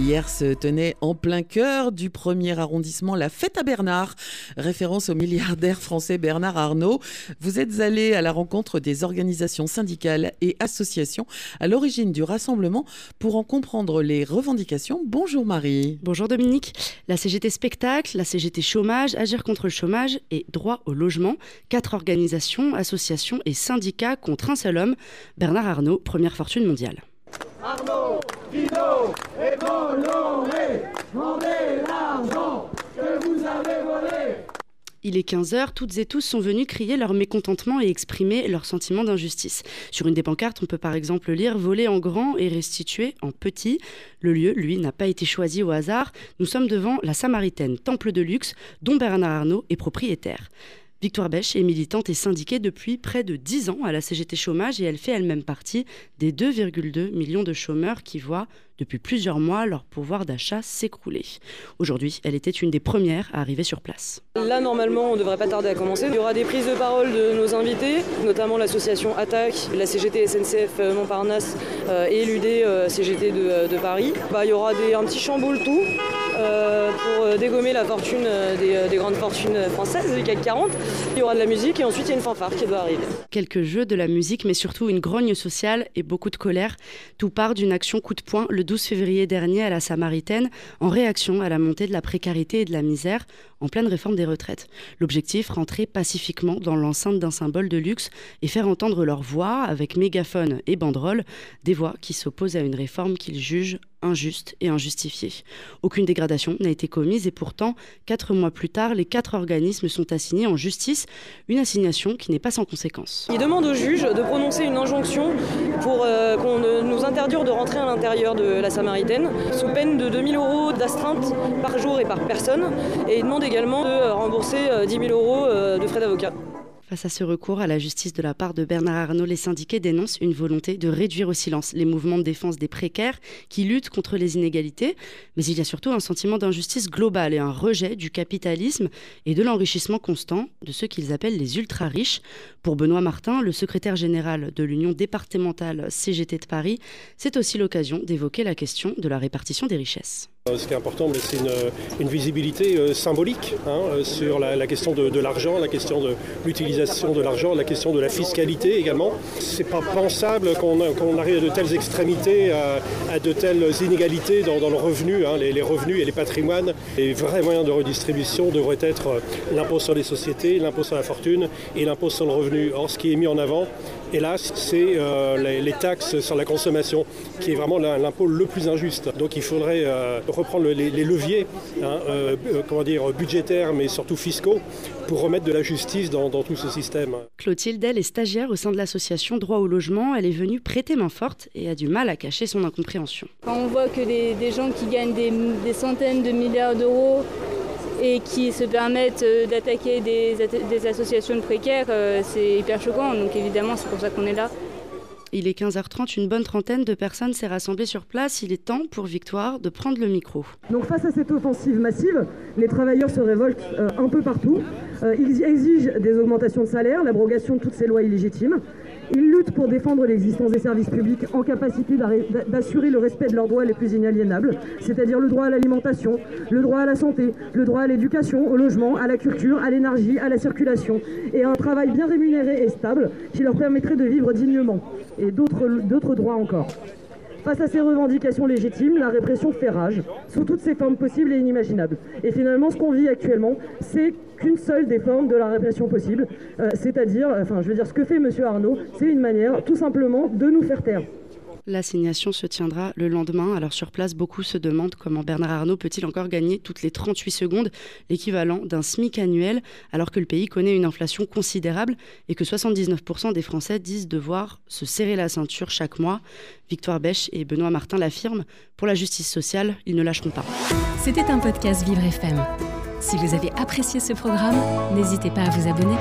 Hier se tenait en plein cœur du premier arrondissement la fête à Bernard, référence au milliardaire français Bernard Arnault. Vous êtes allé à la rencontre des organisations syndicales et associations à l'origine du rassemblement pour en comprendre les revendications. Bonjour Marie. Bonjour Dominique. La CGT Spectacle, la CGT Chômage, Agir contre le chômage et Droit au logement, quatre organisations, associations et syndicats contre un seul homme, Bernard Arnault, première fortune mondiale. Arnaud, Il est 15h, toutes et tous sont venus crier leur mécontentement et exprimer leur sentiment d'injustice. Sur une des pancartes, on peut par exemple lire Voler en grand et restituer en petit. Le lieu, lui, n'a pas été choisi au hasard. Nous sommes devant la Samaritaine, temple de luxe, dont Bernard Arnault est propriétaire. Victoire Bèche est militante et syndiquée depuis près de 10 ans à la CGT Chômage et elle fait elle-même partie des 2,2 millions de chômeurs qui voient depuis plusieurs mois leur pouvoir d'achat s'écrouler. Aujourd'hui, elle était une des premières à arriver sur place. Là, normalement, on ne devrait pas tarder à commencer. Il y aura des prises de parole de nos invités, notamment l'association Attaque, la CGT SNCF Montparnasse euh, et l'UD euh, CGT de, Paris. Bah, il y aura un petit chamboule tout euh, euh, dégommer la fortune euh, des, grandes fortunes françaises du CAC 40. Il y aura de la musique et ensuite il y a une fanfare qui doit arriver. Quelques jeux, de la musique, mais surtout une grogne sociale et beaucoup de colère. Tout part d'une action coup de poing le 12 février dernier à la Samaritaine en réaction à la montée de la précarité et de la misère en pleine réforme des retraites. L'objectif, rentrer pacifiquement dans l'enceinte d'un symbole de luxe et faire entendre leur voix avec mégaphone et banderole, des voix qui s'opposent à une réforme qu'ils jugent injuste et injustifiée. Aucune dégradation n'a été commise et pourtant, quatre mois plus tard, les quatre organismes sont assignés en justice, une assignation qui n'est pas sans conséquence. Il demande au juge de prononcer une injonction pour euh, qu'on nous interdire de rentrer à l'intérieur de la Samaritaine, sous peine de 2000 euros d'astreinte par jour et par personne, et il demande également de rembourser 10 euh, 000 euros euh, de frais d'avocat. Face à ce recours à la justice de la part de Bernard Arnault, les syndiqués dénoncent une volonté de réduire au silence les mouvements de défense des précaires qui luttent contre les inégalités. Mais il y a surtout un sentiment d'injustice globale et un rejet du capitalisme et de l'enrichissement constant de ceux qu'ils appellent les ultra-riches. Pour Benoît Martin, le secrétaire général de l'Union départementale CGT de Paris, c'est aussi l'occasion d'évoquer la question de la répartition des richesses. Euh, ce qui est important, c'est une, visibilité euh, symbolique hein, euh, sur la, question de, l'argent, la question de l'utilisation de l'argent, la question de la fiscalité également. C'est pas pensable qu'on arrive à de telles extrémités, à, de telles inégalités dans, le revenu, hein, les, revenus et les patrimoines. Les vrais moyens de redistribution devraient être l'impôt sur les sociétés, l'impôt sur la fortune et l'impôt sur le revenu. Or, ce qui est mis en avant, hélas, c'est les, taxes sur la consommation, qui est vraiment l'impôt le plus injuste. Donc il faudrait reprendre les, leviers hein, euh, euh, comment dire, budgétaires, mais surtout fiscaux, pour remettre de la justice dans, tout ce système. Clotilde, elle est stagiaire au sein de l'association Droit au logement. Elle est venue prêter main forte et a du mal à cacher son incompréhension. Quand on voit que des, gens qui gagnent des, centaines de milliards d'euros et qui se permettent euh, d'attaquer des, des, associations de précaires, c'est hyper choquant. Donc évidemment, c'est pour ça qu'on est là. Il est 15h30, une bonne trentaine de personnes s'est rassemblée sur place. Il est temps pour Victoire de prendre le micro. Donc face à cette offensive massive, les travailleurs se révoltent euh, un peu partout. Euh, ils exigent des augmentations de salaire, l'abrogation de toutes ces lois illégitimes. Ils luttent pour défendre l'existence des services publics en capacité d'assurer le respect de leurs droits les plus inaliénables, c'est-à-dire le droit à l'alimentation, le droit à la santé, le droit à l'éducation, au logement, à la culture, à l'énergie, à la circulation, et à un travail bien rémunéré et stable qui leur permettrait de vivre dignement, et d'autres droits encore. Face à ces revendications légitimes, la répression fait rage, sous toutes ses formes possibles et inimaginables. Et finalement, ce qu'on vit actuellement, c'est qu'une seule des formes de la répression possible, euh, c'est-à-dire, enfin, je veux dire, ce que fait M. Arnaud, c'est une manière, tout simplement, de nous faire taire. L'assignation se tiendra le lendemain. Alors sur place, beaucoup se demandent comment Bernard Arnault peut-il encore gagner toutes les 38 secondes l'équivalent d'un SMIC annuel alors que le pays connaît une inflation considérable et que 79% des Français disent devoir se serrer la ceinture chaque mois. Victoire Bèche et Benoît Martin l'affirment. Pour la justice sociale, ils ne lâcheront pas. C'était un podcast Vivre FM. Si vous avez apprécié ce programme, n'hésitez pas à vous abonner.